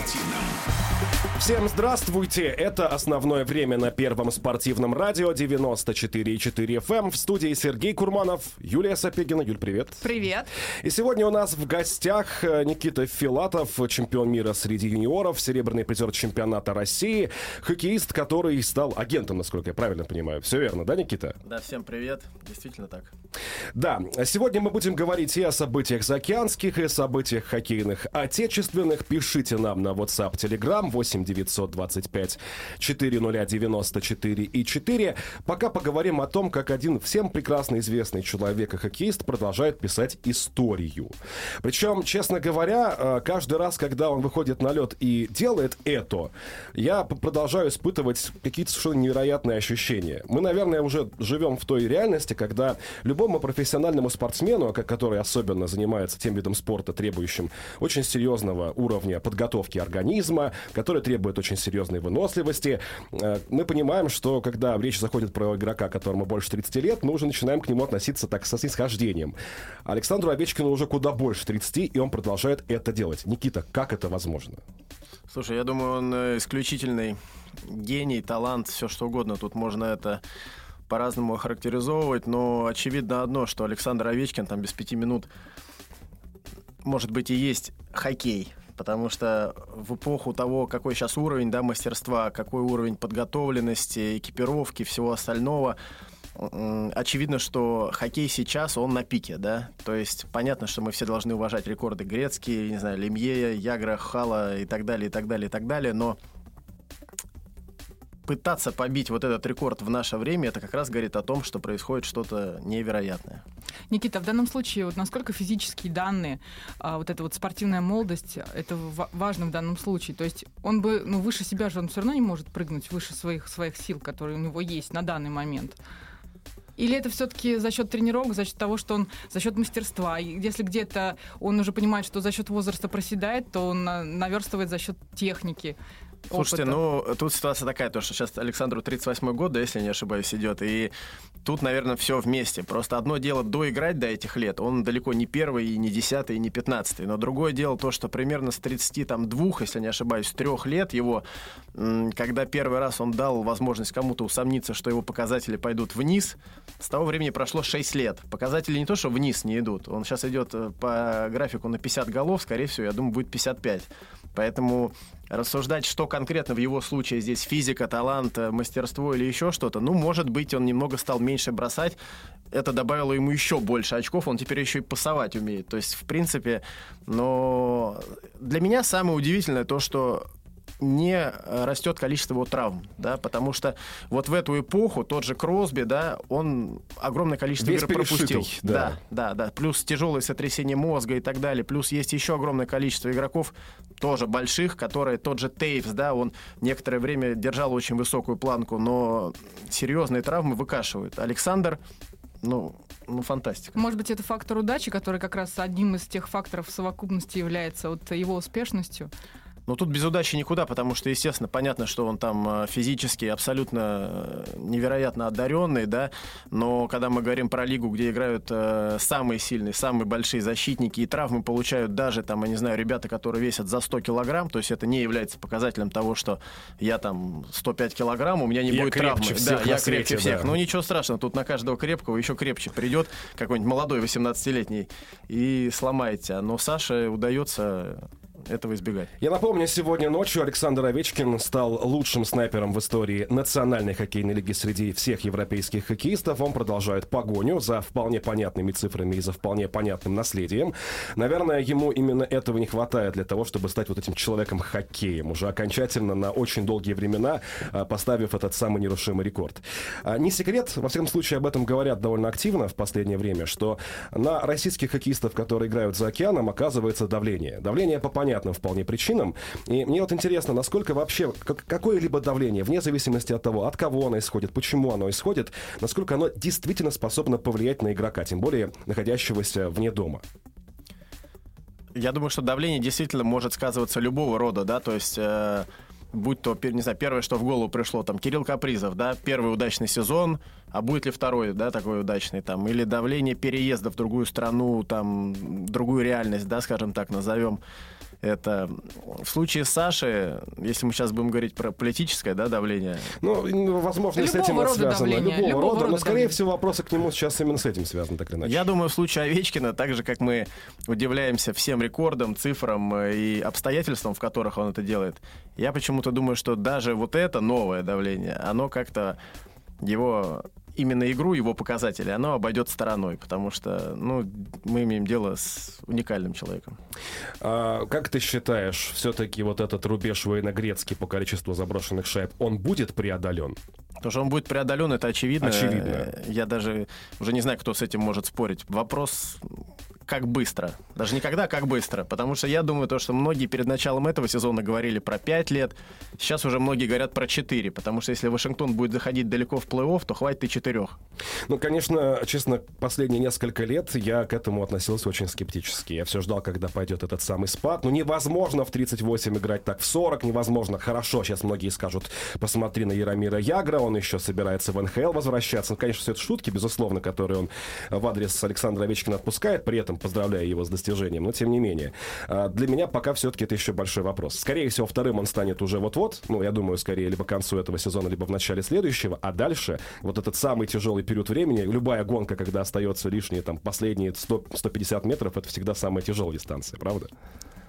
спортивном. Всем здравствуйте! Это основное время на первом спортивном радио 94,4 FM. Эм. В студии Сергей Курманов, Юлия Сапегина. Юль, привет. Привет. И сегодня у нас в гостях э, Никита Филатов, чемпион мира среди юниоров, серебряный призер чемпионата России, хоккеист, который стал агентом, насколько я правильно понимаю. Все верно, да, Никита? Да, всем привет. Действительно так. Да, сегодня мы будем говорить и о событиях заокеанских, и о событиях хоккейных отечественных. Пишите нам на WhatsApp, Telegram 8 925 400 и 4. Пока поговорим о том, как один всем прекрасно известный человек и хоккеист продолжает писать историю. Причем, честно говоря, э, каждый раз, когда он выходит на лед и делает это, я продолжаю испытывать какие-то совершенно невероятные ощущения. Мы, наверное, уже живем в той реальности, когда любому профессиональному спортсмену, который особенно занимается тем видом спорта, требующим очень серьезного уровня подготовки организма, который требует требует очень серьезной выносливости. Э, мы понимаем, что когда речь заходит про игрока, которому больше 30 лет, мы уже начинаем к нему относиться так со снисхождением. Александру Овечкину уже куда больше 30, и он продолжает это делать. Никита, как это возможно? Слушай, я думаю, он э, исключительный гений, талант, все что угодно. Тут можно это по-разному характеризовывать, но очевидно одно, что Александр Овечкин там без пяти минут может быть и есть хоккей, потому что в эпоху того, какой сейчас уровень да, мастерства, какой уровень подготовленности, экипировки, всего остального, очевидно, что хоккей сейчас, он на пике, да, то есть понятно, что мы все должны уважать рекорды Грецкие, не знаю, Лемье, Ягра, Хала и так далее, и так далее, и так далее, но пытаться побить вот этот рекорд в наше время, это как раз говорит о том, что происходит что-то невероятное. Никита, в данном случае, вот насколько физические данные, а, вот эта вот спортивная молодость, это важно в данном случае. То есть он бы, ну, выше себя же он все равно не может прыгнуть, выше своих, своих сил, которые у него есть на данный момент. Или это все-таки за счет тренировок, за счет того, что он за счет мастерства? Если где-то он уже понимает, что за счет возраста проседает, то он наверстывает за счет техники. Слушайте, опыта. ну, тут ситуация такая, то, что сейчас Александру 38 год, да, если не ошибаюсь, идет, и тут, наверное, все вместе. Просто одно дело доиграть до этих лет, он далеко не первый, и не десятый, и не пятнадцатый, но другое дело то, что примерно с 32, если не ошибаюсь, трех лет его, когда первый раз он дал возможность кому-то усомниться, что его показатели пойдут вниз, с того времени прошло 6 лет. Показатели не то, что вниз не идут, он сейчас идет э, по графику на 50 голов, скорее всего, я думаю, будет 55. Поэтому рассуждать, что конкретно в его случае здесь физика, талант, э, мастерство или еще что-то, ну, может быть, он немного стал меньше бросать, это добавило ему еще больше очков, он теперь еще и пасовать умеет. То есть, в принципе, но для меня самое удивительное то, что не э, растет количество его травм, да, потому что вот в эту эпоху тот же Кросби, да, он огромное количество Весь игр пропустил. Да. да, да, да, плюс тяжелое сотрясение мозга и так далее, плюс есть еще огромное количество игроков, тоже больших, которые, тот же Тейвс, да, он некоторое время держал очень высокую планку, но серьезные травмы выкашивают. Александр ну, ну, фантастика. Может быть, это фактор удачи, который как раз одним из тех факторов совокупности является вот его успешностью? Ну, тут без удачи никуда, потому что, естественно, понятно, что он там э, физически абсолютно э, невероятно одаренный, да, но когда мы говорим про лигу, где играют э, самые сильные, самые большие защитники, и травмы получают даже, там, я не знаю, ребята, которые весят за 100 килограмм, то есть это не является показателем того, что я там 105 килограмм, у меня не я будет травмы. Да, я свете, крепче всех. Да. Ну, ничего страшного, тут на каждого крепкого еще крепче придет какой-нибудь молодой 18-летний и сломает тебя. Но Саше удается этого избегать. Я напомню, сегодня ночью Александр Овечкин стал лучшим снайпером в истории Национальной хоккейной лиги среди всех европейских хоккеистов. Он продолжает погоню за вполне понятными цифрами и за вполне понятным наследием. Наверное, ему именно этого не хватает для того, чтобы стать вот этим человеком-хоккеем, уже окончательно на очень долгие времена а, поставив этот самый нерушимый рекорд. А, не секрет, во всяком случае, об этом говорят довольно активно в последнее время, что на российских хоккеистов, которые играют за океаном, оказывается давление. Давление по понятным понятным вполне причинам. И мне вот интересно, насколько вообще какое-либо давление, вне зависимости от того, от кого оно исходит, почему оно исходит, насколько оно действительно способно повлиять на игрока, тем более находящегося вне дома. Я думаю, что давление действительно может сказываться любого рода, да, то есть э, будь то, не знаю, первое, что в голову пришло, там, Кирилл Капризов, да, первый удачный сезон, а будет ли второй, да, такой удачный, там, или давление переезда в другую страну, там, другую реальность, да, скажем так, назовем. Это в случае с Сашей, если мы сейчас будем говорить про политическое да, давление. Ну, возможно, любого с этим это связано. Давления, любого, любого рода, рода но, скорее давления. всего, вопросы к нему сейчас именно с этим связаны, так или иначе. Я думаю, в случае Овечкина, так же, как мы удивляемся всем рекордам, цифрам э, и обстоятельствам, в которых он это делает, я почему-то думаю, что даже вот это новое давление, оно как-то его именно игру, его показатели, оно обойдет стороной, потому что ну, мы имеем дело с уникальным человеком. А, как ты считаешь, все-таки вот этот рубеж военно-грецкий по количеству заброшенных шайб, он будет преодолен? То, что он будет преодолен, это очевидно. Очевидно. Я даже уже не знаю, кто с этим может спорить. Вопрос, как быстро. Даже никогда, как быстро. Потому что я думаю, то, что многие перед началом этого сезона говорили про 5 лет. Сейчас уже многие говорят про 4. Потому что если Вашингтон будет заходить далеко в плей-офф, то хватит и 4. Ну, конечно, честно, последние несколько лет я к этому относился очень скептически. Я все ждал, когда пойдет этот самый спад. Ну, невозможно в 38 играть так в 40, невозможно. Хорошо, сейчас многие скажут, посмотри на Яромира Ягра, он еще собирается в НХЛ возвращаться. Ну, конечно, все это шутки, безусловно, которые он в адрес Александра Овечкина отпускает, при этом поздравляя его с достижением. Но, тем не менее, а, для меня пока все-таки это еще большой вопрос. Скорее всего, вторым он станет уже вот-вот. Ну, я думаю, скорее либо к концу этого сезона, либо в начале следующего. А дальше вот этот самый тяжелый период времени, любая гонка, когда остается лишние там последние 100, 150 метров, это всегда самая тяжелая дистанция, правда?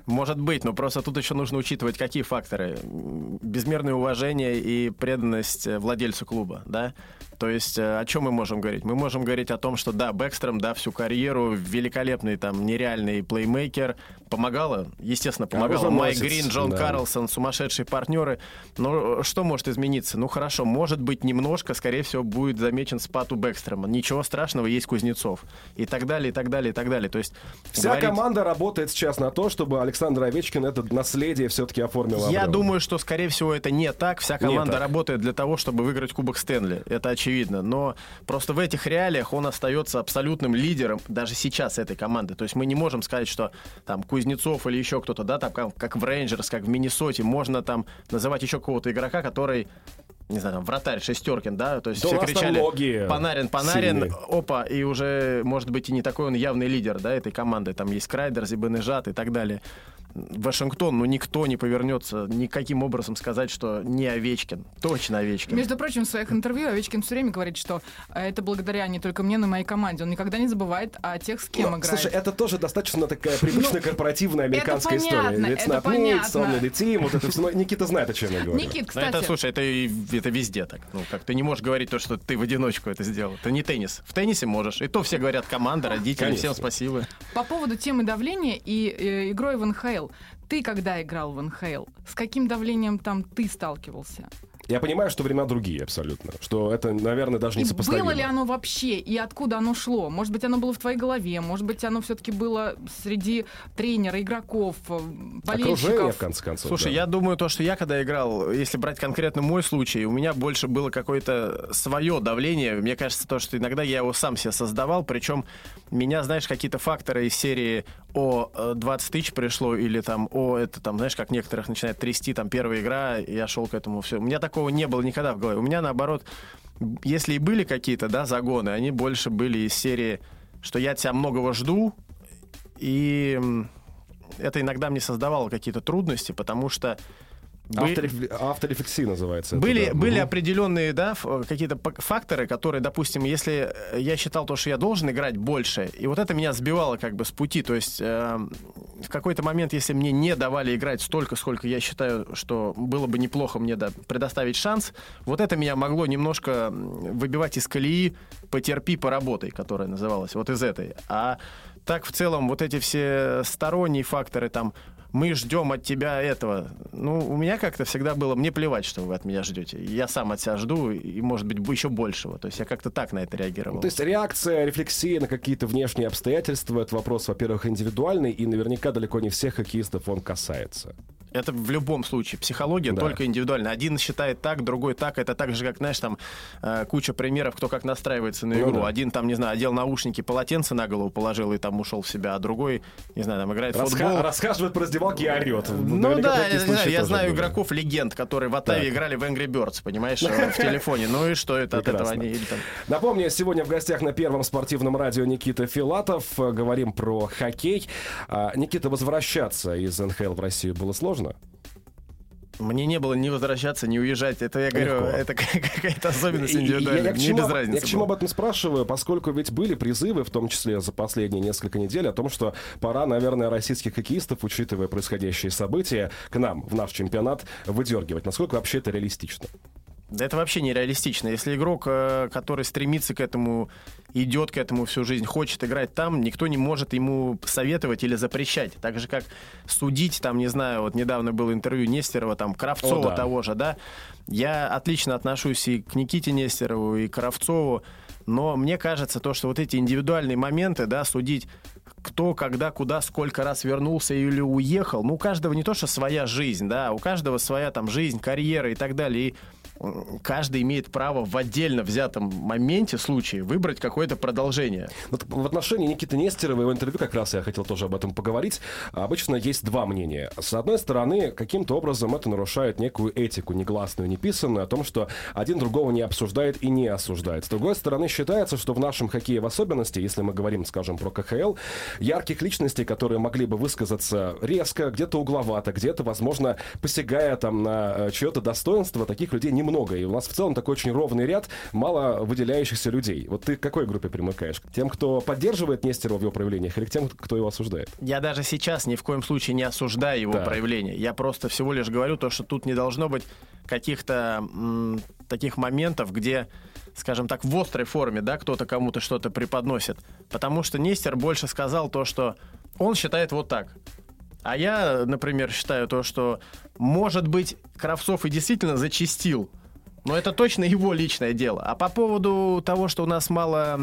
Может быть, но просто тут еще нужно учитывать, какие факторы. Безмерное уважение и преданность э, владельцу клуба, да? То есть э, о чем мы можем говорить? Мы можем говорить о том, что да, Бэкстром, да, всю карьеру, великолепный, там, нереальный плеймейкер, помогала, естественно, помогала. Майк Оруженосец, Грин, Джон да. Карлсон, сумасшедшие партнеры. Но э, что может измениться? Ну хорошо, может быть, немножко, скорее всего, будет замечен спад у Бэкстрома. Ничего страшного, есть Кузнецов. И так далее, и так далее, и так далее. То есть Вся говорить- команда работает сейчас на то, чтобы Александр Овечкин это наследие все-таки оформил. Я обрел. думаю, что, скорее всего, это не так. Вся команда работает для того, чтобы выиграть Кубок Стэнли. Это очевидно. Но просто в этих реалиях он остается абсолютным лидером даже сейчас этой команды. То есть мы не можем сказать, что там Кузнецов или еще кто-то, да, там как, как в Рейнджерс, как в Миннесоте, можно там называть еще какого-то игрока, который не знаю, там, вратарь Шестеркин, да, то есть Да все кричали Логи Панарин, Панарин, сильный. опа, и уже, может быть, и не такой он явный лидер, да, этой команды. Там есть Крайдер, Зибенежат и так далее. Вашингтон, ну, никто не повернется никаким образом сказать, что не Овечкин. Точно Овечкин. Между прочим, в своих интервью Овечкин все время говорит, что э, это благодаря не только мне, но и моей команде. Он никогда не забывает о тех, с кем Ну, играет. Слушай, это тоже достаточно такая привычная корпоративная американская это история. понятно, It's это not me, it's понятно. only the team. Вот это все. Но Никита знает, о чем я говорю. Никит, Ну, кстати, это, слушай, это, это везде так. Ну, как ты не можешь говорить то, что ты в одиночку это сделал. Это не теннис. В теннисе можешь. И то все говорят команда, родители, Конечно. всем спасибо. по поводу темы давления и э, игрой в НХЛ. Ты когда играл в НХЛ, с каким давлением там ты сталкивался? Я понимаю, что времена другие абсолютно. Что это, наверное, даже не И сопоставимо. было ли оно вообще, и откуда оно шло? Может быть, оно было в твоей голове, может быть, оно все-таки было среди тренера, игроков, э, Окружение, болельщиков. в конце концов. Слушай, да. я думаю, то, что я когда играл, если брать конкретно мой случай, у меня больше было какое-то свое давление. Мне кажется, то, что иногда я его сам себе создавал, причем меня, знаешь, какие-то факторы из серии о э, 20 тысяч пришло, или там, о, это там, знаешь, как некоторых начинает трясти, там, первая игра, я шел к этому, все. У меня такого не было никогда в голове. У меня, наоборот, если и были какие-то, да, загоны, они больше были из серии, что я тебя многого жду, и это иногда мне создавало какие-то трудности, потому что Автореф- Авторефлексия называется. это, были, да. были Мгм. определенные да, какие-то факторы, которые, допустим, если э, я считал то, что я должен играть больше, и вот это меня сбивало как бы с пути. То есть э, в какой-то момент, если мне не давали играть столько, сколько я считаю, что было бы неплохо мне да, предоставить шанс, вот это меня могло немножко выбивать из колеи «потерпи, поработай», которая называлась, вот из этой. А так в целом вот эти все сторонние факторы там мы ждем от тебя этого. Ну, у меня как-то всегда было, мне плевать, что вы от меня ждете. Я сам от себя жду, и, может быть, еще большего. То есть я как-то так на это реагировал. Ну, То есть реакция, рефлексия на какие-то внешние обстоятельства, это вопрос, во-первых, индивидуальный, и наверняка далеко не всех хоккеистов он касается. Это в любом случае. Психология Да. только индивидуально. Один считает так, другой так. Это так же, как, знаешь, там э, куча примеров, кто как настраивается на Ну игру. да. Один там, не знаю, одел наушники, полотенце на голову положил и там ушел в себя, а другой, не знаю, там играет в Раска- футбол. Расхаживает по раздевалке и орет. Ну Наверняка да, я, знаю, я знаю были. игроков-легенд, которые в Атаве Так. играли в Angry Birds, понимаешь, э, в телефоне. Ну и что это от этого они... Напомню, сегодня в гостях на первом спортивном радио Никита Филатов. Э, Говорим про хоккей. А, Никита, возвращаться из НХЛ в Россию было сложно? Мне не было ни возвращаться, ни уезжать. Это, я говорю, Легко. это какая-то особенность индивидуальная. Я, к Мне чему, без об- разницы я к чему было. об этом спрашиваю, поскольку ведь были призывы, в том числе за последние несколько недель, о том, что пора, наверное, российских хоккеистов, учитывая происходящие события, к нам, в наш чемпионат, выдергивать. Насколько вообще это реалистично? Да это вообще нереалистично. Если игрок, э, который стремится к этому, идет к этому всю жизнь, хочет играть там, никто не может ему советовать или запрещать. Так же, как судить, там, не знаю, вот недавно было интервью Нестерова, там, Кравцова О, да. того же, да. Я отлично отношусь и к Никите Нестерову, и к Кравцову, но мне кажется, то, что вот эти индивидуальные моменты, да, судить кто, когда, куда, сколько раз вернулся или уехал. Ну, у каждого не то, что своя жизнь, да, у каждого своя там жизнь, карьера и так далее. И каждый имеет право в отдельно взятом моменте, случае, выбрать какое-то продолжение. Вот в отношении Никиты Нестерова, его интервью как раз я хотел тоже об этом поговорить. Обычно есть два мнения. С одной стороны, каким-то образом это нарушает некую этику, негласную, неписанную, о том, что один другого не обсуждает и не осуждает. С другой стороны, считается, что в нашем хоккее в особенности, если мы говорим, скажем, про КХЛ, ярких личностей, которые могли бы высказаться резко, где-то угловато, где-то, возможно, посягая там на э, чье-то достоинство, таких людей немного. И у нас в целом такой очень ровный ряд мало выделяющихся людей. Вот ты к какой группе примыкаешь? К тем, кто поддерживает Нестерова в его проявлениях, или к тем, кто его осуждает? Я даже сейчас ни в коем случае не осуждаю его Так. проявление. Я просто всего лишь говорю то, что тут не должно быть каких-то таких моментов, где, скажем так, в острой форме, да, кто-то кому-то что-то преподносит. Потому что Нестер больше сказал то, что он считает вот так. А я, например, считаю то, что, может быть, Кравцов и действительно зачистил. Но это точно его личное дело. А по поводу того, что у нас мало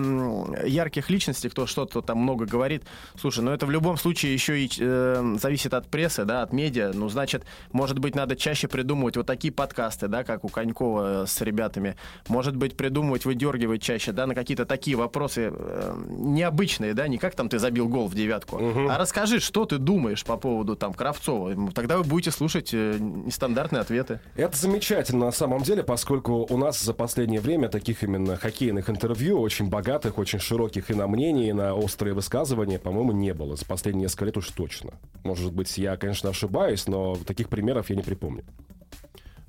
ярких личностей, кто что-то там много говорит, слушай, ну это в любом случае еще и э, зависит от прессы, да, от медиа. Ну, значит, может быть, надо чаще придумывать вот такие подкасты, да, как у Конькова с ребятами. Может быть, придумывать, выдергивать чаще, да, на какие-то такие вопросы э, необычные, да, не как там ты забил гол в девятку, а расскажи, что ты думаешь по поводу там Кравцова. Тогда вы будете слушать э, нестандартные ответы. Это замечательно на самом деле, поскольку у нас за последнее время таких именно хоккейных интервью, очень богатых, очень широких и на мнение, и на острые высказывания, по-моему, не было. За последние несколько лет уж точно. Может быть, я, конечно, ошибаюсь, но таких примеров я не припомню.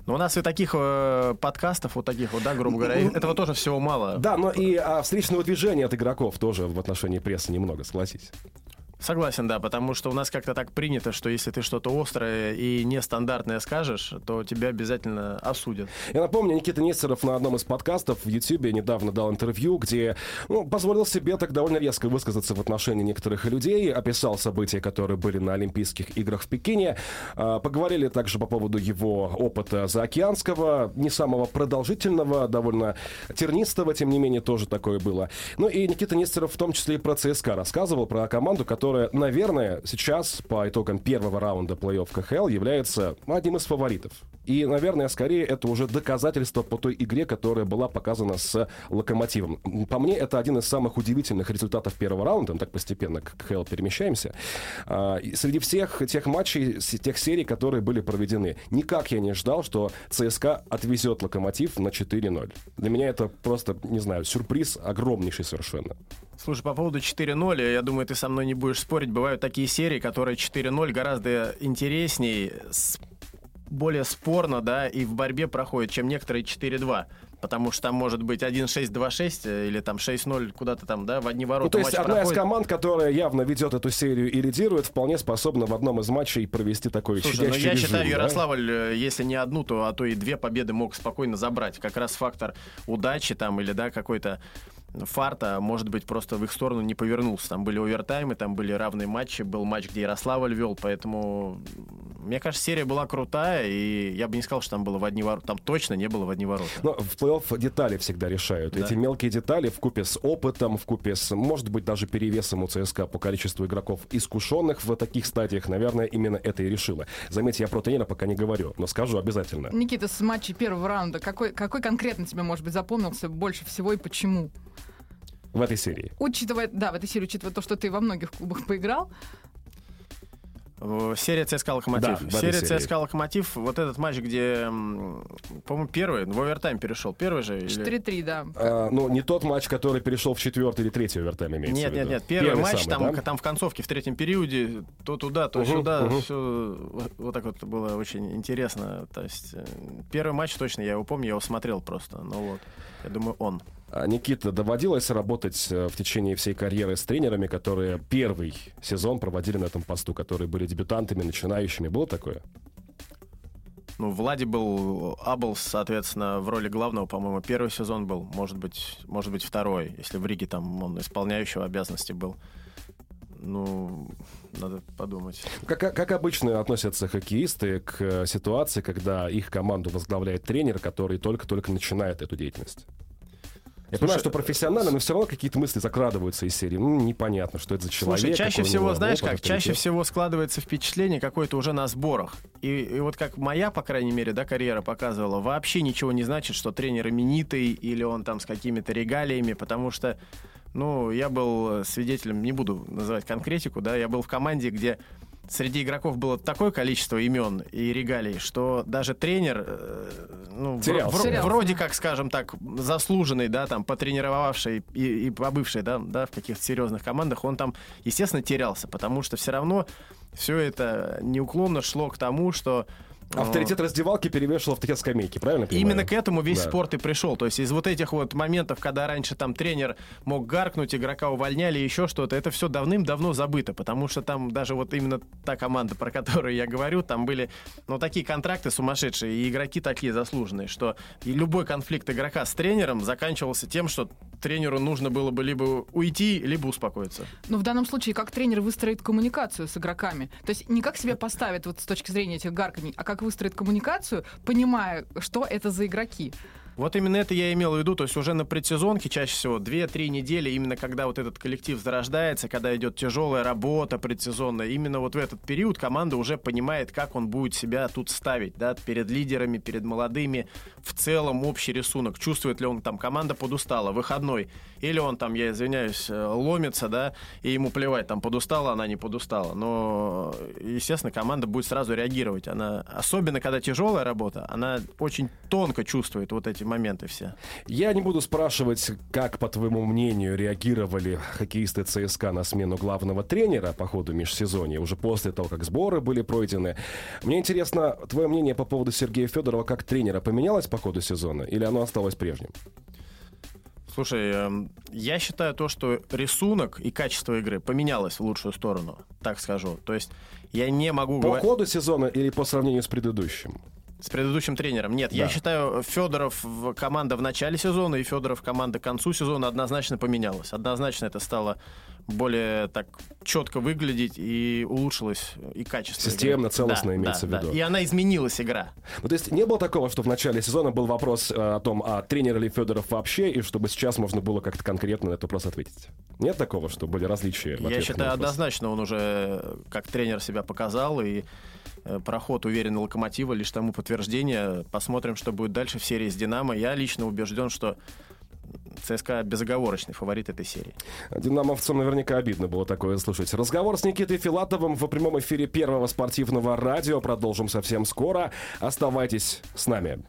Но у нас и таких э, подкастов, вот таких вот, да, грубо говоря, этого тоже всего мало. Да, но и а, встречного движения от игроков тоже в отношении прессы немного, согласись. Согласен, да, потому что у нас как-то так принято, что если ты что-то острое и нестандартное скажешь, то тебя обязательно осудят. Я напомню, Никита Нестеров на одном из подкастов в Ютьюбе недавно дал интервью, где ну, позволил себе так довольно резко высказаться в отношении некоторых людей, описал события, которые были на Олимпийских играх в Пекине. А, Поговорили также по поводу его опыта заокеанского, не самого продолжительного, довольно тернистого, тем не менее, тоже такое было. Ну и Никита Нестеров в том числе и про ЦСКА рассказывал, про команду, которая, наверное, сейчас по итогам первого раунда плей-офф КХЛ является одним из фаворитов. И, наверное, скорее это уже доказательство по той игре, которая была показана с Локомотивом. По мне, это один из самых удивительных результатов первого раунда. Мы так постепенно к КХЛ перемещаемся. А, и среди всех тех матчей, тех серий, которые были проведены, никак я не ждал, что ЦСКА отвезет Локомотив на 4-0. Для меня это просто, не знаю, сюрприз огромнейший совершенно. Слушай, по поводу 4-0, я думаю, ты со мной не будешь спорить. Бывают такие серии, которые 4-0 гораздо интереснее, с- более спорно, да, и в борьбе проходят, чем некоторые 4-2. Потому что там может быть 1-6, 2-6 э, или там 6-0 куда-то там, да, в одни ворота Ну, то есть одна из проходит. команд, которая явно ведет эту серию и лидирует, вполне способна в одном из матчей провести такой Слушай, ну щадящий я режим, считаю, да? Ярославль, э, если не одну, то а то и две победы мог спокойно забрать. Как раз фактор удачи там или да какой-то фарта, может быть, просто в их сторону не повернулся. Там были овертаймы, там были равные матчи, был матч, где Ярославль вел, поэтому мне кажется, серия была крутая, и я бы не сказал, что там было в одни ворота. Там точно не было в одни ворота. Но в плей-офф детали всегда решают. Да. Эти мелкие детали в купе с опытом, в купе с, может быть, даже перевесом у ЦСКА по количеству игроков искушенных в таких стадиях, наверное, именно это и решило. Заметьте, я про тренера пока не говорю, но скажу обязательно. Никита, с матчей первого раунда, какой, какой конкретно тебе, может быть, запомнился больше всего и почему? В этой серии. Учитывая, да, в этой серии, учитывая то, что ты во многих клубах поиграл, Серия ЦСКА Локомотив. Да, в этой серия серии. ЦСКА Локомотив, вот этот матч, где, по-моему, первый, в овертайм перешел. Первый же? или- 4-3, да. А, ну, не тот матч, который перешел в четвертый или третий овертайм, имеется Нет, в виду. нет, нет. Первый, матч, самый, там, да? там в концовке, в третьем периоде, то туда, то Мгм, сюда. мгм. всё вот, вот так вот было очень интересно. То есть э, первый матч точно, я его помню, я его смотрел просто. Ну вот, я думаю, он. А, Никита, доводилось работать э, в течение всей карьеры с тренерами, которые первый сезон проводили на этом посту, которые были дебютантами, начинающими. Было такое? Ну, Влади был, Аблс, соответственно, в роли главного, по-моему, первый сезон был, может быть, может быть, второй, если в Риге там он исполняющего обязанности был. Ну, надо подумать. Как, как обычно относятся хоккеисты к э, ситуации, когда их команду возглавляет тренер, который только-только начинает эту деятельность? Я Слушай, понимаю, что профессионально, но все равно какие-то мысли закрадываются из серии. Ну, непонятно, что это за человек. Слушай, чаще всего, знаешь как, чаще всего складывается впечатление какое-то уже на сборах. И, и вот как моя, по крайней мере, да, карьера показывала, вообще ничего не значит, что тренер именитый или он там с какими-то регалиями, потому что, ну, я был свидетелем, не буду называть конкретику, да, я был в команде, где среди игроков было такое количество имен и регалий, что даже тренер, э, ну, Терялся. Терялся. вроде как, скажем так, заслуженный, да, там, потренировавший и, и побывший, да, да, в каких-то серьезных командах, он там, естественно, терялся, потому что все равно все это неуклонно шло к тому, что Авторитет раздевалки перевешивал авторитет скамейки, правильно? понимаю? Именно к этому весь Да. спорт и пришел. То есть из вот этих вот моментов, когда раньше там тренер мог гаркнуть, игрока увольняли, еще что-то, это все давным-давно забыто, потому что там даже вот именно та команда, про которую я говорю, там были, ну, такие контракты сумасшедшие, и игроки такие заслуженные, что и любой конфликт игрока с тренером заканчивался тем, что тренеру нужно было бы либо уйти, либо успокоиться. Но в данном случае, как тренер выстроит коммуникацию с игроками? То есть не как себя поставит вот с точки зрения этих гарканий, а как выстроит коммуникацию, понимая, что это за игроки. Вот именно это я имел в виду, то есть уже на предсезонке чаще всего 2-3 недели, именно когда вот этот коллектив зарождается, когда идет тяжелая работа предсезонная, именно вот в этот период команда уже понимает, как он будет себя тут ставить, да, перед лидерами, перед молодыми, в целом общий рисунок, чувствует ли он там, команда подустала, выходной, или он там, я извиняюсь, э, ломится, да, и ему плевать, там подустала, она не подустала, но, естественно, команда будет сразу реагировать, она, особенно когда тяжелая работа, она очень тонко чувствует вот эти моменты все. Я не буду спрашивать, как, по твоему мнению, реагировали хоккеисты ЦСКА на смену главного тренера по ходу межсезонья, уже после того, как сборы были пройдены. Мне интересно, твое мнение по поводу Сергея Федорова как тренера поменялось по ходу сезона или оно осталось прежним? Слушай, эм, я считаю то, что рисунок и качество игры поменялось в лучшую сторону, так скажу. То есть я не могу По говорить ходу сезона или по сравнению с предыдущим? С предыдущим тренером. Нет, я Да. считаю, Федоров команда в начале сезона и Федоров команда к концу сезона однозначно поменялась. Однозначно это стало более так четко выглядеть и улучшилось и качество. игры. Системно, целостно Да, имеется да, в виду. да. И она изменилась, игра. Ну, то есть не было такого, что в начале сезона был вопрос э, о том, а тренер ли Федоров вообще, и чтобы сейчас можно было как-то конкретно на этот вопрос ответить? Нет такого, что были различия в Я считаю, однозначно он уже как тренер себя показал, и проход уверенный Локомотива лишь тому подтверждение. Посмотрим, что будет дальше в серии с Динамо. Я лично убежден, что ЦСКА безоговорочный фаворит этой серии. Динамовцам наверняка обидно было такое слушать. Разговор с Никитой Филатовым в прямом эфире первого спортивного радио. Продолжим совсем скоро. Оставайтесь с нами.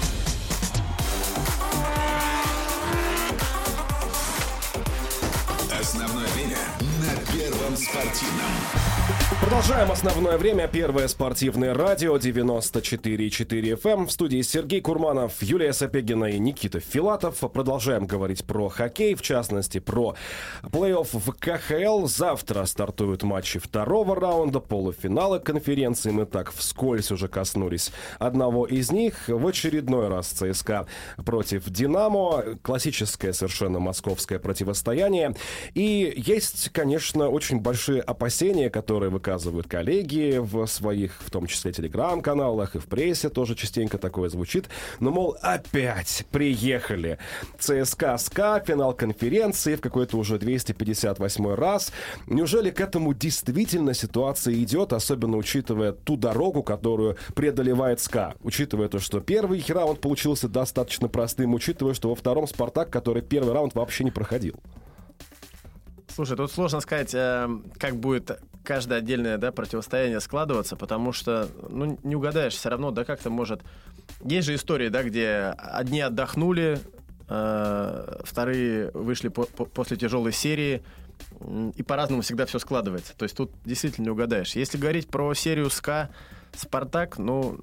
Основное время на Первом спортивном. Продолжаем основное время. Первое спортивное радио 94,4 FM. В студии Сергей Курманов, Юлия Сапегина и Никита Филатов. Продолжаем говорить про хоккей, в частности, про плей-офф в КХЛ. Завтра стартуют матчи второго раунда, полуфинала конференции. Мы так вскользь уже коснулись одного из них. В очередной раз ЦСКА против «Динамо». Классическое совершенно московское противостояние. И есть, конечно, очень большие опасения, которые выказывают коллеги в своих, в том числе, телеграм-каналах и в прессе тоже частенько такое звучит. Но, мол, опять приехали. ЦСКА СКА, финал конференции в какой-то уже 258 раз. Неужели к этому действительно ситуация идет, особенно учитывая ту дорогу, которую преодолевает СКА? Учитывая то, что первый раунд получился достаточно простым, учитывая, что во втором Спартак, который первый раунд вообще не проходил. Слушай, тут сложно сказать, э, как будет каждое отдельное да, противостояние складываться, потому что, ну, не угадаешь все равно, да, как-то может... Есть же истории, да, где одни отдохнули, э, вторые вышли по по после тяжелой серии, и по-разному всегда все складывается. То есть тут действительно не угадаешь. Если говорить про серию СКА, Спартак, ну,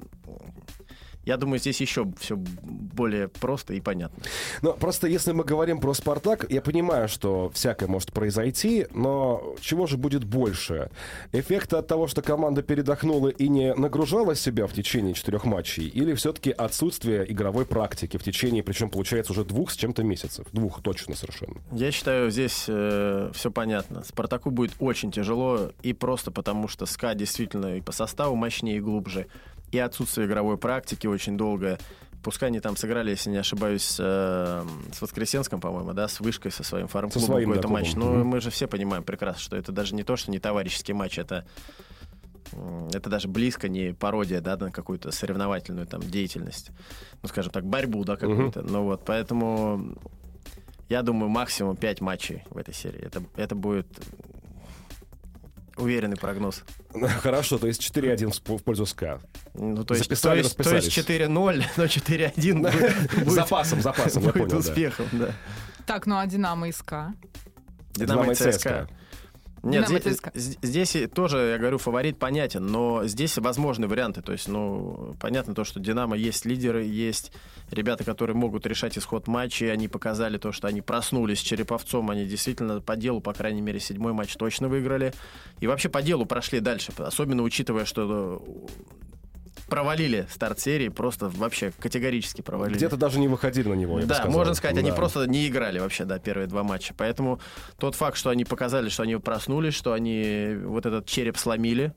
я думаю, здесь еще все более просто и понятно. Но просто если мы говорим про «Спартак», я понимаю, что всякое может произойти, но чего же будет больше? Эффекта от того, что команда передохнула и не нагружала себя в течение четырех матчей, или все-таки отсутствие игровой практики в течение, причем получается уже двух с чем-то месяцев? Двух точно совершенно. Я считаю, здесь э, все понятно. «Спартаку» будет очень тяжело и просто потому, что «СКА» действительно и по составу мощнее и глубже и отсутствие игровой практики очень долгое. Пускай они там сыграли, если не ошибаюсь, с, э, с Воскресенском, по-моему, да, с Вышкой, со своим фарм-клубом какой-то да, матч. Но mm-hmm. мы же все понимаем прекрасно, что это даже не то, что не товарищеский матч, это это даже близко не пародия, да, на какую-то соревновательную там деятельность, ну, скажем так, борьбу, да, какую-то. Mm-hmm. Ну вот, поэтому я думаю, максимум 5 матчей в этой серии. Это, это будет Уверенный прогноз. Хорошо, то есть 4-1 в пользу СКА. Ну, то есть, Записали, то есть, то есть 4-0, но 4-1 будет... Запасом, запасом, я понял, успехом, да. Так, ну а Динамо и СКА? Динамо и ЦСКА. Нет, здесь, здесь тоже, я говорю, фаворит понятен, но здесь возможны варианты. То есть, ну, понятно то, что Динамо есть лидеры, есть ребята, которые могут решать исход матча. Они показали то, что они проснулись с Череповцом. Они действительно по делу, по крайней мере, седьмой матч точно выиграли. И вообще по делу прошли дальше. Особенно учитывая, что провалили старт серии, просто вообще категорически провалили. Где-то даже не выходили на него, Да, можно сказать, да. они просто не играли вообще, да, первые два матча. Поэтому тот факт, что они показали, что они проснулись, что они вот этот череп сломили,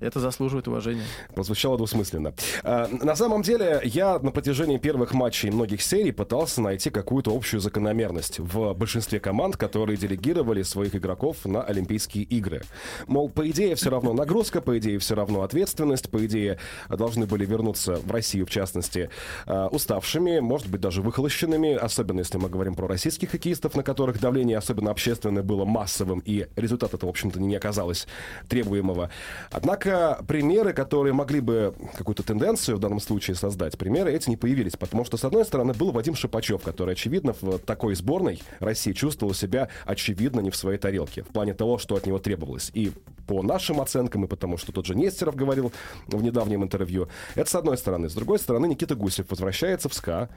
это заслуживает уважения. Прозвучало двусмысленно. А, на самом деле, я на протяжении первых матчей многих серий пытался найти какую-то общую закономерность в большинстве команд, которые делегировали своих игроков на Олимпийские игры. Мол, по идее, все равно нагрузка, по идее, все равно ответственность, по идее, должны были вернуться в Россию, в частности, а, уставшими, может быть, даже выхолощенными, особенно если мы говорим про российских хоккеистов, на которых давление, особенно общественное, было массовым, и результат это, в общем-то, не оказалось требуемого. Однако Однако примеры, которые могли бы какую-то тенденцию в данном случае создать, примеры эти не появились, потому что, с одной стороны, был Вадим Шипачев, который, очевидно, в такой сборной России чувствовал себя, очевидно, не в своей тарелке, в плане того, что от него требовалось. И по нашим оценкам, и потому что тот же Нестеров говорил в недавнем интервью. Это с одной стороны. С другой стороны, Никита Гусев возвращается в СКА,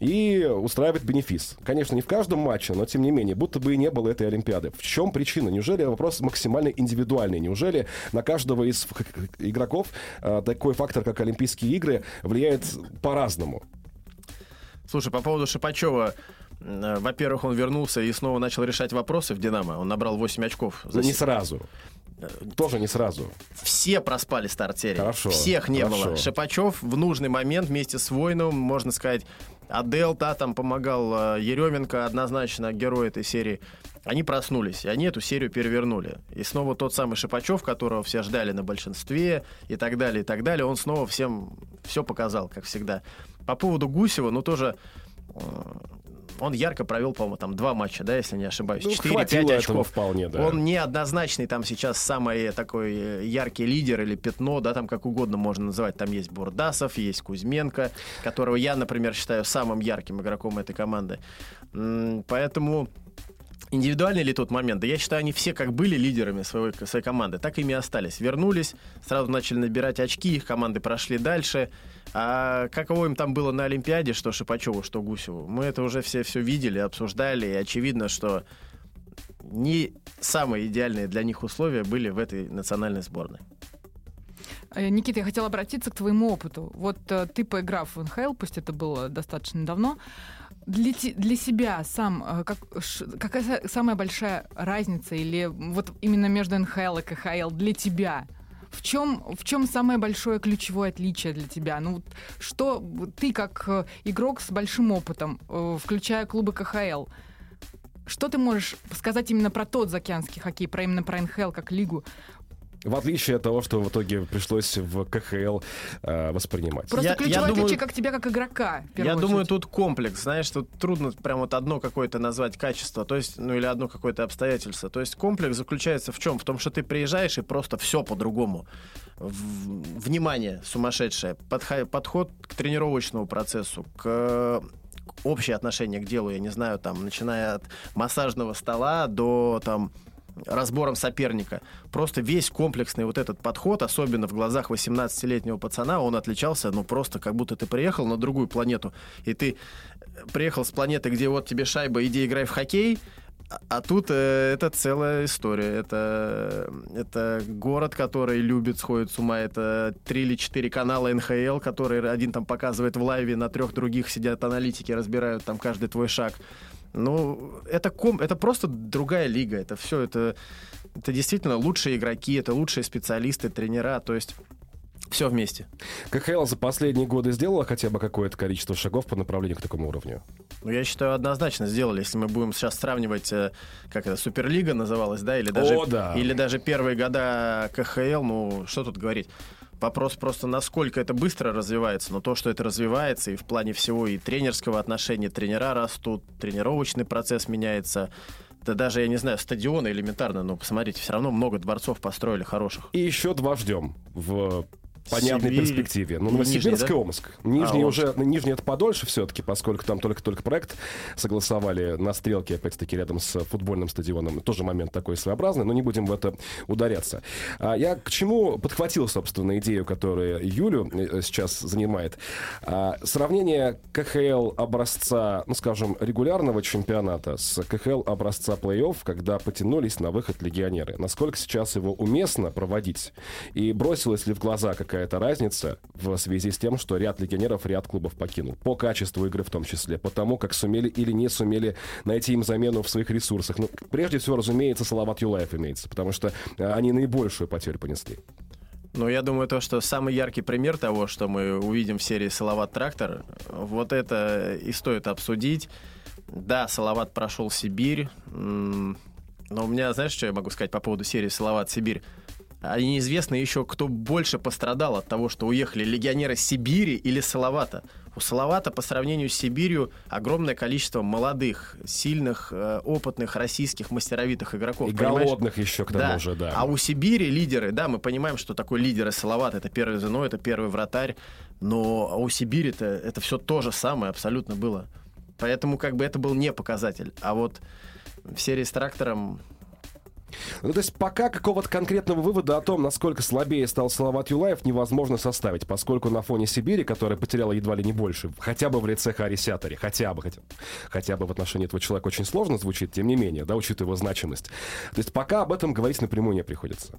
и устраивает бенефис. Конечно, не в каждом матче, но тем не менее, будто бы и не было этой Олимпиады. В чем причина? Неужели вопрос максимально индивидуальный? Неужели на каждого из игроков э, такой фактор, как Олимпийские игры, влияет по-разному? Слушай, по поводу Шипачева, э, во-первых, он вернулся и снова начал решать вопросы в «Динамо». Он набрал 8 очков. За не сразу. Тоже не сразу. Все проспали старт серии. Хорошо. Всех не хорошо. было. Шипачев в нужный момент вместе с Войновым, можно сказать, Адел, да, там помогал э, Еременко, однозначно герой этой серии. Они проснулись, и они эту серию перевернули. И снова тот самый Шипачев, которого все ждали на большинстве, и так далее, и так далее, он снова всем все показал, как всегда. По поводу Гусева, ну тоже э, он ярко провел, по-моему, там два матча, да, если не ошибаюсь. Ну, 4-5 очков. Вполне, да. Он неоднозначный там сейчас самый такой э, яркий лидер или пятно, да, там как угодно можно называть. Там есть Бурдасов, есть Кузьменко, которого я, например, считаю самым ярким игроком этой команды. Поэтому Индивидуальный ли тот момент? Да я считаю, они все как были лидерами своей, своей команды, так ими и остались. Вернулись, сразу начали набирать очки, их команды прошли дальше. А каково им там было на Олимпиаде, что Шипачеву, что Гусеву, мы это уже все, все видели, обсуждали, и очевидно, что не самые идеальные для них условия были в этой национальной сборной. Э, Никита, я хотела обратиться к твоему опыту. Вот э, ты, поиграв в НХЛ, пусть это было достаточно давно, для, для себя сам, э, как, какая самая большая разница или вот именно между НХЛ и КХЛ для тебя? В чем, в чем самое большое ключевое отличие для тебя? Ну, что ты как э, игрок с большим опытом, э, включая клубы КХЛ, что ты можешь сказать именно про тот заокеанский хоккей, про именно про НХЛ как лигу? В отличие от того, что в итоге пришлось в КХЛ э, воспринимать. Просто я, ключевое я отличие как тебя как игрока. Я очередь. думаю, тут комплекс. Знаешь, тут трудно прям вот одно какое-то назвать качество, то есть, ну или одно какое-то обстоятельство. То есть комплекс заключается в чем? В том, что ты приезжаешь и просто все по-другому. Внимание сумасшедшее, подход к тренировочному процессу, к общее отношение к делу, я не знаю, там, начиная от массажного стола до там разбором соперника. Просто весь комплексный вот этот подход, особенно в глазах 18-летнего пацана, он отличался, ну, просто как будто ты приехал на другую планету, и ты приехал с планеты, где вот тебе шайба, иди играй в хоккей, а тут э, это целая история. Это, это город, который любит, сходит с ума. Это три или четыре канала НХЛ, которые один там показывает в лайве, на трех других сидят аналитики, разбирают там каждый твой шаг. Ну, это, ком, это просто другая лига. Это все, это, это действительно лучшие игроки, это лучшие специалисты, тренера. То есть все вместе. КХЛ за последние годы сделала хотя бы какое-то количество шагов по направлению к такому уровню? Ну, я считаю, однозначно сделали. Если мы будем сейчас сравнивать, э, как это, Суперлига называлась, да, или даже, О, да. или даже первые года КХЛ, ну, что тут говорить. Вопрос просто, насколько это быстро развивается, но то, что это развивается и в плане всего и тренерского отношения, тренера растут, тренировочный процесс меняется, да даже, я не знаю, стадионы элементарно, но посмотрите, все равно много дворцов построили хороших. И еще два ждем в понятной Сибирь. перспективе. Ну, Новосибирск Нижний, да? и Омск. Нижний а, уже, Нижний это подольше все-таки, поскольку там только-только проект согласовали на стрелке, опять-таки, рядом с футбольным стадионом. Тоже момент такой своеобразный, но не будем в это ударяться. А я к чему подхватил, собственно, идею, которую Юлю э, сейчас занимает. А, сравнение КХЛ образца, ну, скажем, регулярного чемпионата с КХЛ образца плей-офф, когда потянулись на выход легионеры. Насколько сейчас его уместно проводить? И бросилась ли в глаза какая какая-то разница в связи с тем, что ряд легионеров ряд клубов покинул. По качеству игры в том числе, по тому, как сумели или не сумели найти им замену в своих ресурсах. Ну, прежде всего, разумеется, Салават Юлаев имеется, потому что э, они наибольшую потерю понесли. Ну, я думаю, то, что самый яркий пример того, что мы увидим в серии «Салават Трактор», вот это и стоит обсудить. Да, Салават прошел Сибирь, но у меня, знаешь, что я могу сказать по поводу серии «Салават Сибирь»? А неизвестно еще, кто больше пострадал от того, что уехали легионеры Сибири или Салавата. У Салавата по сравнению с Сибирью огромное количество молодых, сильных, э, опытных российских мастеровитых игроков. И понимаешь? голодных еще к тому да. же, да. А у Сибири лидеры, да, мы понимаем, что такое лидеры Салават, это первый звено, это первый вратарь, но у Сибири-то это все то же самое абсолютно было. Поэтому как бы это был не показатель. А вот в серии с трактором ну, то есть пока какого-то конкретного вывода о том, насколько слабее стал Салават Юлаев, невозможно составить, поскольку на фоне Сибири, которая потеряла едва ли не больше, хотя бы в лице Хари Сятори, хотя бы, хотя, хотя бы в отношении этого человека очень сложно звучит, тем не менее, да, учитывая его значимость. То есть пока об этом говорить напрямую не приходится.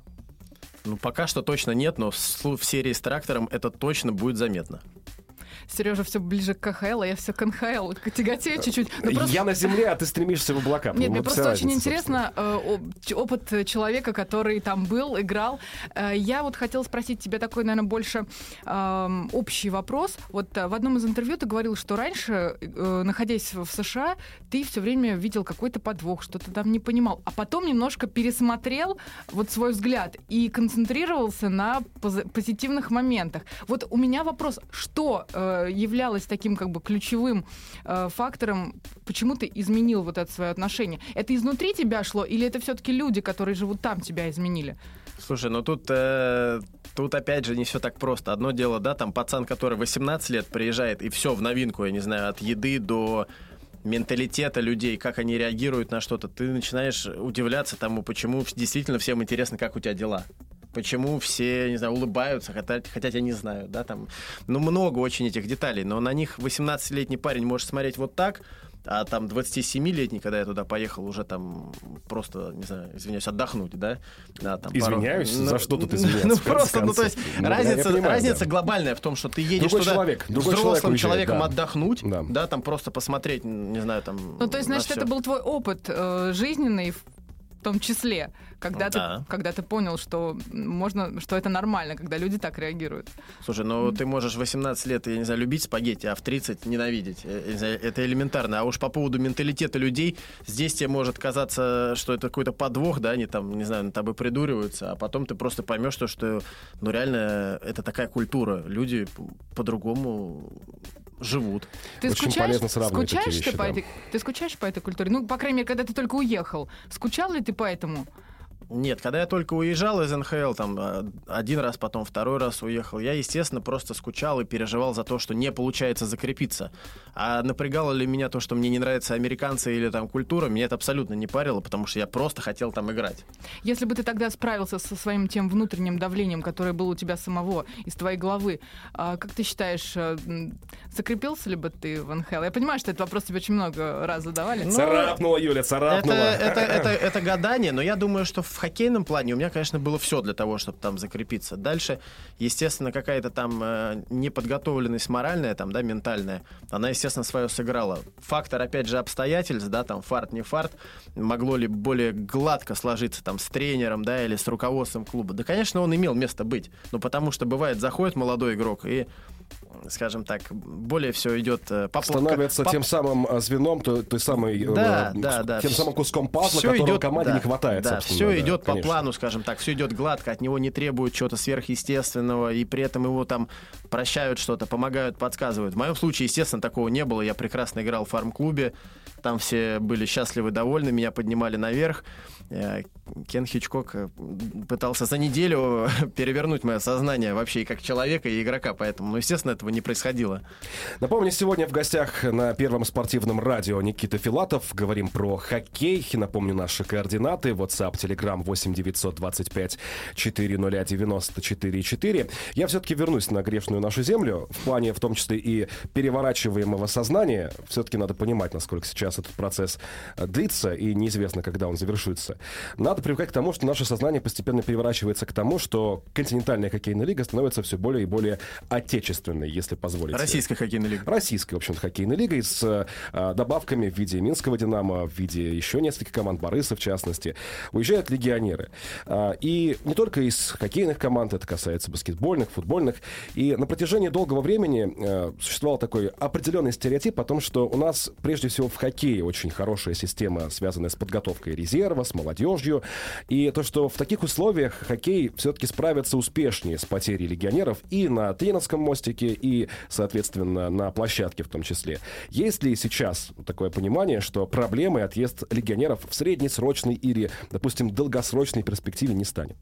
Ну, пока что точно нет, но в серии с трактором это точно будет заметно. Сережа все ближе к КХЛ, а я все к НХЛ тяготею чуть-чуть. Ну, просто... Я на земле, а ты стремишься в облака. Нет, мне просто очень интересно э, опыт человека, который там был, играл. Э, я вот хотела спросить тебя такой, наверное, больше общий вопрос. Вот э, в одном из интервью ты говорил, что раньше, находясь в США, ты все время видел какой-то подвох, что-то там не понимал, а потом немножко пересмотрел вот свой взгляд и концентрировался на позитивных моментах. Вот у меня вопрос, что являлось таким как бы ключевым э, фактором, почему ты изменил вот это свое отношение? Это изнутри тебя шло или это все-таки люди, которые живут там, тебя изменили? Слушай, ну тут, э, тут опять же не все так просто. Одно дело, да, там пацан, который 18 лет приезжает, и все в новинку, я не знаю, от еды до менталитета людей, как они реагируют на что-то, ты начинаешь удивляться тому, почему действительно всем интересно, как у тебя дела почему все, не знаю, улыбаются, хотя, хотя я не знаю, да, там, ну, много очень этих деталей, но на них 18-летний парень может смотреть вот так, А там 27-летний, когда я туда поехал, уже там просто, не знаю, извиняюсь, отдохнуть, да? да там Извиняюсь? пару- За Ну, что тут извиняться, Ну в конце просто, ну то есть? Ну, разница, понимаю, разница да. глобальная в том, что ты едешь Другой туда человек, другой человек взрослым уезжает, человеком да. отдохнуть, Да. да. там просто посмотреть, не знаю, там... Ну, то есть, на значит, это был твой опыт э, жизненный в том числе, когда, Да. ты, когда ты понял, что можно, что это нормально, когда люди так реагируют. Слушай, ну ты можешь 18 лет, я не знаю, любить спагетти, а в 30 ненавидеть. Э, я не знаю, это элементарно. А уж по поводу менталитета людей, здесь тебе может казаться, что это какой-то подвох, да, они там, не знаю, над тобой придуриваются, а потом ты просто поймешь, что, что ну реально это такая культура. Люди по-другому живут. Ты Очень скучаешь, полезно сравнивать скучаешь такие ты вещи, по да. этой, ты скучаешь по этой культуре? Ну, по крайней мере, когда ты только уехал. Скучал ли ты по этому? Нет, когда я только уезжал из НХЛ, там э, один раз, потом второй раз уехал, я, естественно, просто скучал и переживал за то, что не получается закрепиться. А напрягало ли меня то, что мне не нравятся американцы или там культура, меня это абсолютно не парило, потому что я просто хотел там играть. Если бы ты тогда справился со своим тем внутренним давлением, которое было у тебя самого, из твоей головы, а, как ты считаешь, э, закрепился ли бы ты в НХЛ? Я понимаю, что этот вопрос тебе очень много раз задавали. Ну, Царапнула, Юля, Это, царапнула. это, это, это гадание, но я думаю, что в хоккейном плане у меня, конечно, было все для того, чтобы там закрепиться. Дальше, естественно, какая-то там э, неподготовленность моральная, там, да, ментальная, она, естественно, свое сыграла. Фактор, опять же, обстоятельств, да, там, фарт, не фарт, могло ли более гладко сложиться там с тренером, да, или с руководством клуба. Да, конечно, он имел место быть, но потому что, бывает, заходит молодой игрок и скажем так, более все идет э, по становится По- тем самым э, звеном, той, той самой, э, Да, э, да, да. тем самым куском пазла, Всё которого идет- команде да, не хватает, Да, все да, идет по конечно. плану, скажем так, все идет гладко, от него не требуют чего-то сверхъестественного, и при этом его там прощают что-то, помогают, подсказывают. В моем случае, естественно, такого не было. Я прекрасно играл в фарм-клубе, там все были счастливы, довольны, меня поднимали наверх. Кен Хичкок э, пытался за неделю перевернуть мое сознание вообще и как человека, и игрока, поэтому, ну, естественно, этого не происходило. Напомню, сегодня в гостях на Первом спортивном радио Никита Филатов. Говорим про хоккей. Напомню, наши координаты. WhatsApp, Telegram 8 925 400 94 4. Я все-таки вернусь на грешную нашу землю. В плане, в том числе, и переворачиваемого сознания. Все-таки надо понимать, насколько сейчас этот процесс э, длится, и неизвестно, когда он завершится. Надо привыкать к тому, что наше сознание постепенно переворачивается к тому, что континентальная хоккейная лига становится все более и более отечественной, если позволите. Российская хоккейная лига. Российской, в общем-то, хоккейной лигой с э, добавками в виде Минского «Динамо», в виде еще нескольких команд, Бориса в частности. Уезжают легионеры. А, и не только из хоккейных команд, это касается баскетбольных, футбольных. И на протяжении долгого времени э, существовал такой определенный стереотип о том, что у нас прежде всего в хоккее очень хорошая система, связанная с подготовкой резерва, с молодежью. И то, что в таких условиях хоккей все-таки справится успешнее с потерей легионеров и на тренерском мостике, и, соответственно, на площадке в том числе. Есть ли сейчас такое понимание, что проблемой отъезд легионеров в среднесрочной или, допустим, долгосрочной перспективе не станет?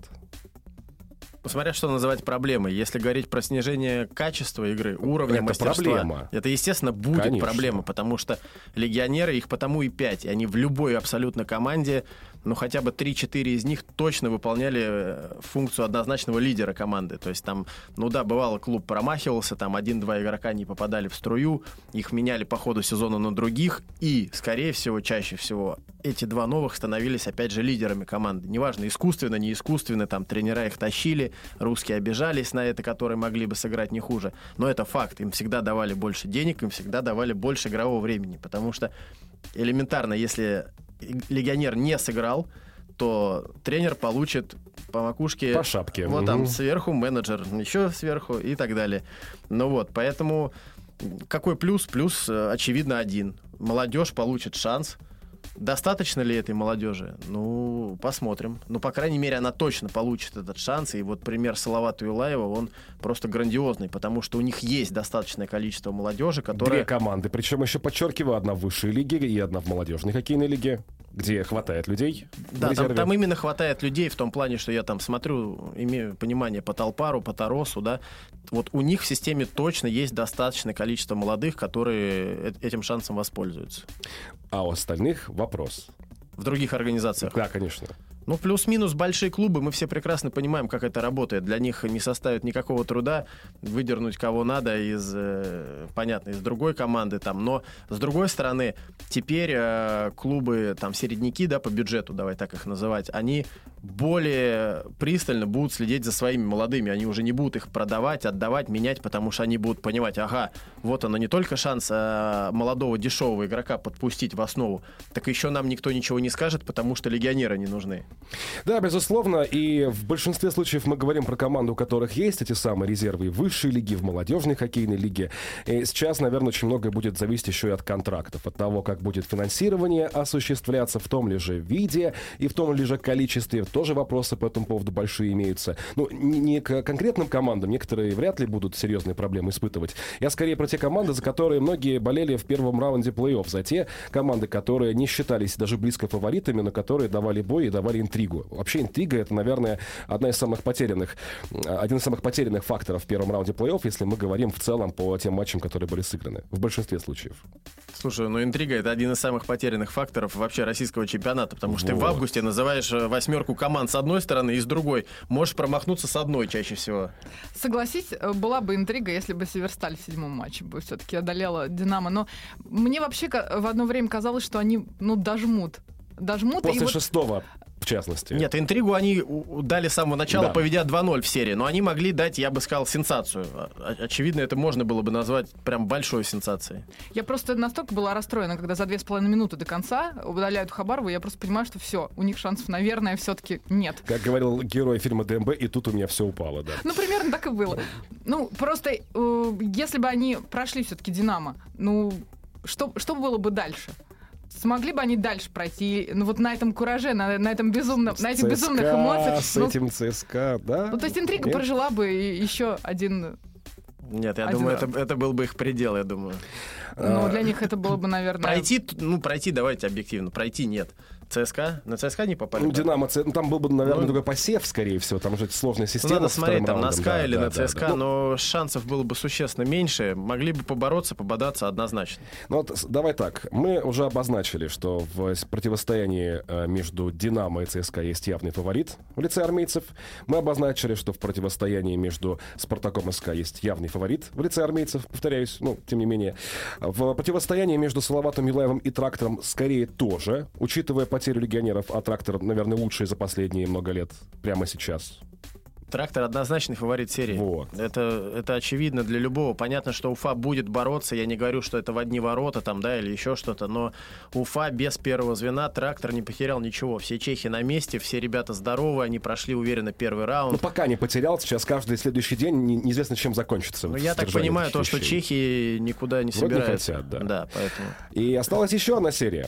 Смотря что называть проблемой. Если говорить про снижение качества игры, уровня Это мастерства, проблема. это, естественно, будет Конечно. проблема, потому что легионеры, их потому и 5, и они в любой абсолютно команде, ну, хотя бы 3-4 из них точно выполняли э, функцию однозначного лидера команды. То есть там, ну да, бывало, клуб промахивался, там один-два игрока не попадали в струю, их меняли по ходу сезона на других, и, скорее всего, чаще всего, эти два новых становились, опять же, лидерами команды. Неважно, искусственно, не искусственно, там тренера их тащили, русские обижались на это, которые могли бы сыграть не хуже. Но это факт, им всегда давали больше денег, им всегда давали больше игрового времени, потому что элементарно, если легионер не сыграл, то тренер получит по макушке... По шапке. Вот там Мгм. сверху менеджер, еще сверху и так далее. Ну вот, поэтому какой плюс? Плюс, э, очевидно, один. Молодежь получит шанс. Достаточно ли этой молодежи? Ну, посмотрим. Ну, по крайней мере, она точно получит этот шанс. И вот пример Салавата Юлаева, он просто грандиозный, потому что у них есть достаточное количество молодежи, Две которая... команды, причем еще подчеркиваю, одна в высшей лиге и одна в молодежной хоккейной лиге, где хватает людей Да, там, там именно хватает людей в том плане, что я там смотрю, имею понимание по Толпару, по Таросу, да. Вот у них в системе точно есть достаточное количество молодых, которые э- этим шансом воспользуются. А у остальных вопрос. В других организациях. Да, конечно. Ну, плюс-минус большие клубы, мы все прекрасно понимаем, как это работает. Для них не составит никакого труда выдернуть кого надо из, э, понятно, из другой команды там. Но, с другой стороны, теперь э, клубы, там, середняки, да, по бюджету, давай так их называть, они более пристально будут следить за своими молодыми. Они уже не будут их продавать, отдавать, менять, потому что они будут понимать, ага, вот оно не только шанс э, молодого дешевого игрока подпустить в основу, так еще нам никто ничего не скажет, потому что легионеры не нужны. Да, безусловно, и в большинстве случаев мы говорим про команду, у которых есть эти самые резервы в высшей лиге, в молодежной хоккейной лиге. И сейчас, наверное, очень многое будет зависеть еще и от контрактов, от того, как будет финансирование осуществляться в том ли же виде и в том ли же количестве. Тоже вопросы по этому поводу большие имеются. Ну, не, не к конкретным командам, некоторые вряд ли будут серьезные проблемы испытывать. Я скорее про те команды, за которые многие болели в первом раунде плей-офф, за те команды, которые не считались даже близко фаворитами, но которые давали бой и давали интригу. Вообще интрига это, наверное, одна из самых потерянных, один из самых потерянных факторов в первом раунде плей-офф, если мы говорим в целом по тем матчам, которые были сыграны. В большинстве случаев. Слушай, ну интрига это один из самых потерянных факторов вообще российского чемпионата, потому что вот. ты в августе называешь э, восьмерку команд с одной стороны и с другой. Можешь промахнуться с одной чаще всего. Согласись, э, была бы интрига, если бы Северсталь в седьмом матче бы все-таки одолела Динамо. Но мне вообще в одно время казалось, что они ну дожмут дожмут. После и шестого. В частности. Нет, интригу они дали с самого начала, да. поведя 2-0 в серии, но они могли дать, я бы сказал, сенсацию. Очевидно, это можно было бы назвать прям большой сенсацией. Я просто настолько была расстроена, когда за две с половиной минуты до конца удаляют Хабарову, я просто понимаю, что все, у них шансов, наверное, все-таки нет. Как говорил герой фильма ДМБ, и тут у меня все упало, да. Ну, примерно так и было. Ну, просто, э, если бы они прошли все-таки Динамо, ну, что, что было бы дальше? Смогли бы они дальше пройти, ну вот на этом кураже, на, на этом безумном, на этих безумных эмоциях. С ну, этим ЦСКА, да? Ну то есть интрига Нет? прожила бы еще один нет, я Один думаю, это, это был бы их предел, я думаю. Ну, для них это было бы, наверное... Пройти, ну, пройти, давайте объективно, пройти нет. ЦСКА? На ЦСКА не попали? Ну, Динамо, ну, там был бы, наверное, ну, другой посев, скорее всего. Там же сложная система. надо смотреть, там на СКА да, или да, на ЦСКА, да, да. но шансов было бы существенно меньше. Могли бы побороться, пободаться однозначно. Ну вот давай так. Мы уже обозначили, что в противостоянии э, между Динамо и ЦСКА есть явный фаворит в лице армейцев. Мы обозначили, что в противостоянии между Спартаком и СКА есть явный фаворит в лице армейцев, повторяюсь, ну, тем не менее. В противостоянии между Салаватом Юлаевым и Трактором скорее тоже, учитывая потерю легионеров, а трактор, наверное, лучший за последние много лет прямо сейчас. Трактор однозначный фаворит серии. Вот. Это, это очевидно для любого. Понятно, что Уфа будет бороться. Я не говорю, что это в одни ворота там, да, или еще что-то. Но Уфа без первого звена, трактор не потерял ничего. Все чехи на месте, все ребята здоровы, они прошли уверенно первый раунд. Ну, пока не потерял. Сейчас каждый следующий день неизвестно, чем закончится. Ну, я так понимаю, то, что чехи никуда не Вроде собираются. Не хотят, да. Да, поэтому. И осталась еще одна серия.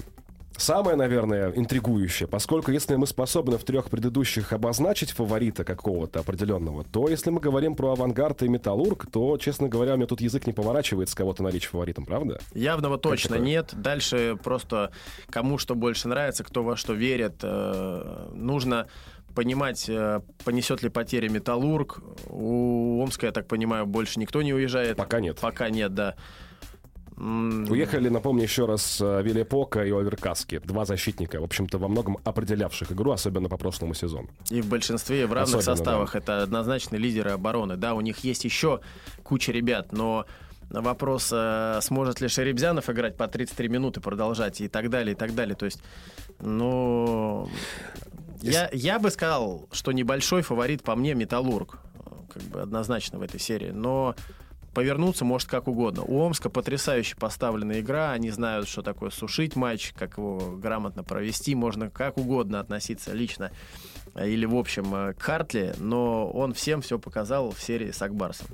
Самое, наверное, интригующее, поскольку если мы способны в трех предыдущих обозначить фаворита какого-то определенного, то если мы говорим про авангард и металлург, то, честно говоря, у меня тут язык не поворачивается кого-то наречь фаворитом, правда? Явного точно нет. Дальше просто кому что больше нравится, кто во что верит. Э, нужно понимать, э, понесет ли потери Металлург. У Омска, я так понимаю, больше никто не уезжает. Пока нет. Пока нет, да. Уехали, напомню еще раз, э, Вилепока и Оверкаски. Два защитника, в общем-то, во многом определявших игру, особенно по прошлому сезону. И в большинстве, в равных особенно, составах. Да. Это однозначно лидеры обороны. Да, у них есть еще куча ребят, но вопрос, э, сможет ли Шеребзянов играть по 33 минуты, продолжать и так далее, и так далее. То есть, ну... Я, я бы сказал, что небольшой фаворит по мне Металлург. Как бы однозначно в этой серии. Но повернуться может как угодно. У Омска потрясающе поставленная игра, они знают, что такое сушить матч, как его грамотно провести, можно как угодно относиться лично или в общем э, к Хартли, но он всем все показал в серии с Акбарсом.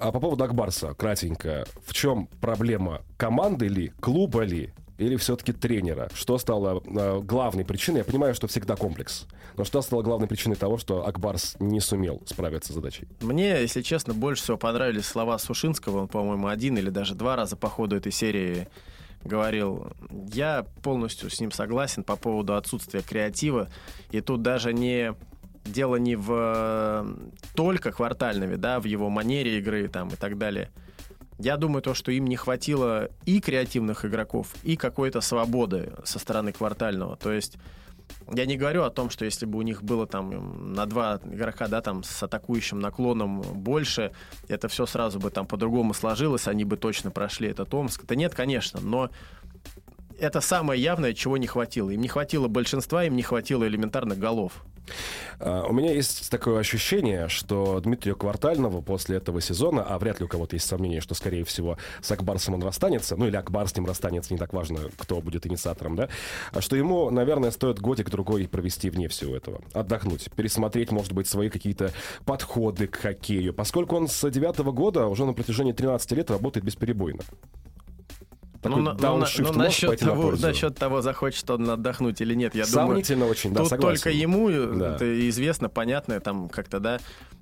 А по поводу Акбарса, кратенько, в чем проблема? Команды ли, клуба ли, или все-таки тренера? Что стало э, главной причиной? Я понимаю, что всегда комплекс. Но что стало главной причиной того, что Акбарс не сумел справиться с задачей? Мне, если честно, больше всего понравились слова Сушинского. Он, по-моему, один или даже два раза по ходу этой серии говорил. Я полностью с ним согласен по поводу отсутствия креатива. И тут даже не дело не в э, только квартальными, да, в его манере игры там и так далее – я думаю, то, что им не хватило и креативных игроков, и какой-то свободы со стороны квартального. То есть Я не говорю о том, что если бы у них было там на два игрока, да, там с атакующим наклоном больше, это все сразу бы там по-другому сложилось, они бы точно прошли этот Омск. Это нет, конечно, но это самое явное, чего не хватило. Им не хватило большинства, им не хватило элементарных голов. А, у меня есть такое ощущение, что Дмитрию Квартальнову после этого сезона, а вряд ли у кого-то есть сомнение, что, скорее всего, с Акбарсом он расстанется, ну или Акбар с ним расстанется, не так важно, кто будет инициатором, да, а что ему, наверное, стоит годик-другой провести вне всего этого. Отдохнуть, пересмотреть, может быть, свои какие-то подходы к хоккею, поскольку он с девятого года уже на протяжении 13 лет работает бесперебойно. Такой ну, ну, ну, насчет, того, на насчет того, захочет он отдохнуть или нет, я Сомнительно думаю, очень, да, тут согласен. только ему да. это известно, понятно, там как-то, да.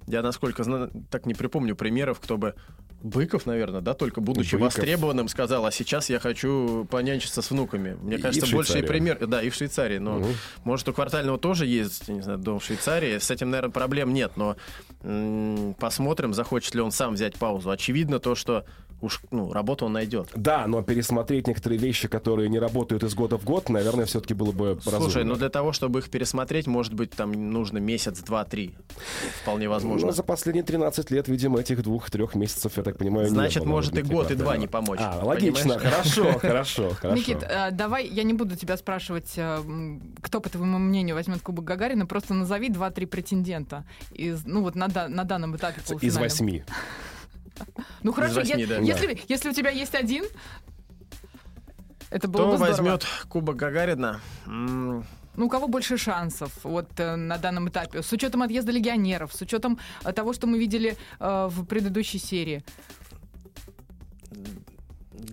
Я, насколько знаю, так не припомню примеров, кто бы Быков, наверное, да, только будучи Быков. востребованным, сказал, а сейчас я хочу понянчиться с внуками. Мне кажется, больше и пример, да, и в Швейцарии. Но угу. может у Квартального тоже есть, не знаю, дом в Швейцарии. С этим, наверное, проблем нет, но м- посмотрим, захочет ли он сам взять паузу. Очевидно то, что уж ну, работу он найдет. Да, но пересмотреть некоторые вещи, которые не работают из года в год, наверное, все-таки было бы Слушай, разумно. Слушай, ну для того, чтобы их пересмотреть, может быть, там нужно месяц, два, три. Вполне возможно. Ну, за последние 13 лет, видимо, этих двух-трех месяцев, я так понимаю, Значит, не было может и год, и два не помочь. А, логично, хорошо, хорошо, хорошо. Никит, э, давай, я не буду тебя спрашивать, э, кто, по твоему мнению, возьмет Кубок Гагарина, просто назови два-три претендента из, ну вот на, на данном этапе Из восьми. Ну хорошо, восьми, да. если, если у тебя есть один, это было Кто бы здорово. возьмет Кубок Гагарина? Ну, у кого больше шансов вот э, на данном этапе? С учетом отъезда легионеров, с учетом э, того, что мы видели э, в предыдущей серии.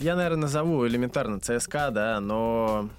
Я, наверное, назову элементарно ЦСКА, да, но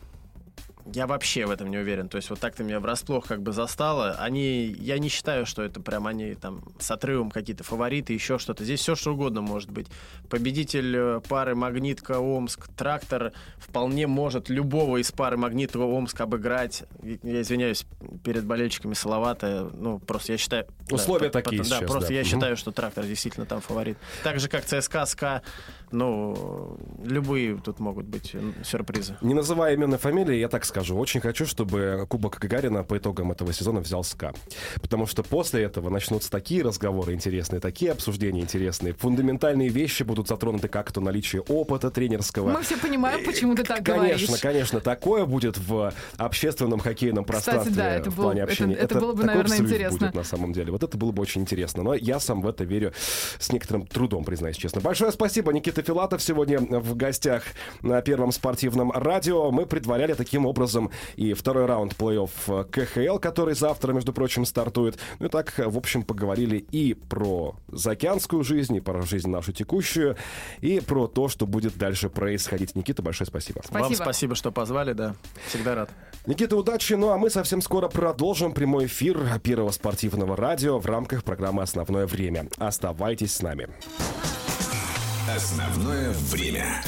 я вообще в этом не уверен. То есть вот так ты меня врасплох как бы застала. Они, я не считаю, что это прям они там с отрывом какие-то фавориты, еще что-то. Здесь все что угодно может быть. Победитель э, пары Магнитка Омск, Трактор вполне может любого из пары Магнитка Омск обыграть. Я извиняюсь перед болельщиками Салавата. Ну, просто я считаю... Условия да, такие Да, сейчас, просто да. я считаю, что Трактор действительно там фаворит. Так же, как ЦСКА, СКА, ну, любые тут могут быть сюрпризы. Не называя именно фамилии, я так скажу. Очень хочу, чтобы Кубок Гагарина по итогам этого сезона взял СКА. Потому что после этого начнутся такие разговоры интересные, такие обсуждения интересные. Фундаментальные вещи будут затронуты, как то наличие опыта тренерского. Мы все понимаем, почему ты так конечно, говоришь. Конечно, конечно. Такое будет в общественном хоккейном пространстве Кстати, да, это в было, плане общения. Это, это, это было бы, наверное, интересно. будет на самом деле. Вот это было бы очень интересно. Но я сам в это верю с некоторым трудом, признаюсь честно. Большое спасибо, Никита Филатов сегодня в гостях на Первом спортивном радио. Мы предваряли таким образом и второй раунд плей-офф КХЛ, который завтра, между прочим, стартует. Ну и так, в общем, поговорили и про заокеанскую жизнь, и про жизнь нашу текущую, и про то, что будет дальше происходить. Никита, большое спасибо. спасибо. Вам спасибо, что позвали, да. Всегда рад. Никита, удачи. Ну а мы совсем скоро продолжим прямой эфир Первого спортивного радио в рамках программы «Основное время». Оставайтесь с нами. Основное время.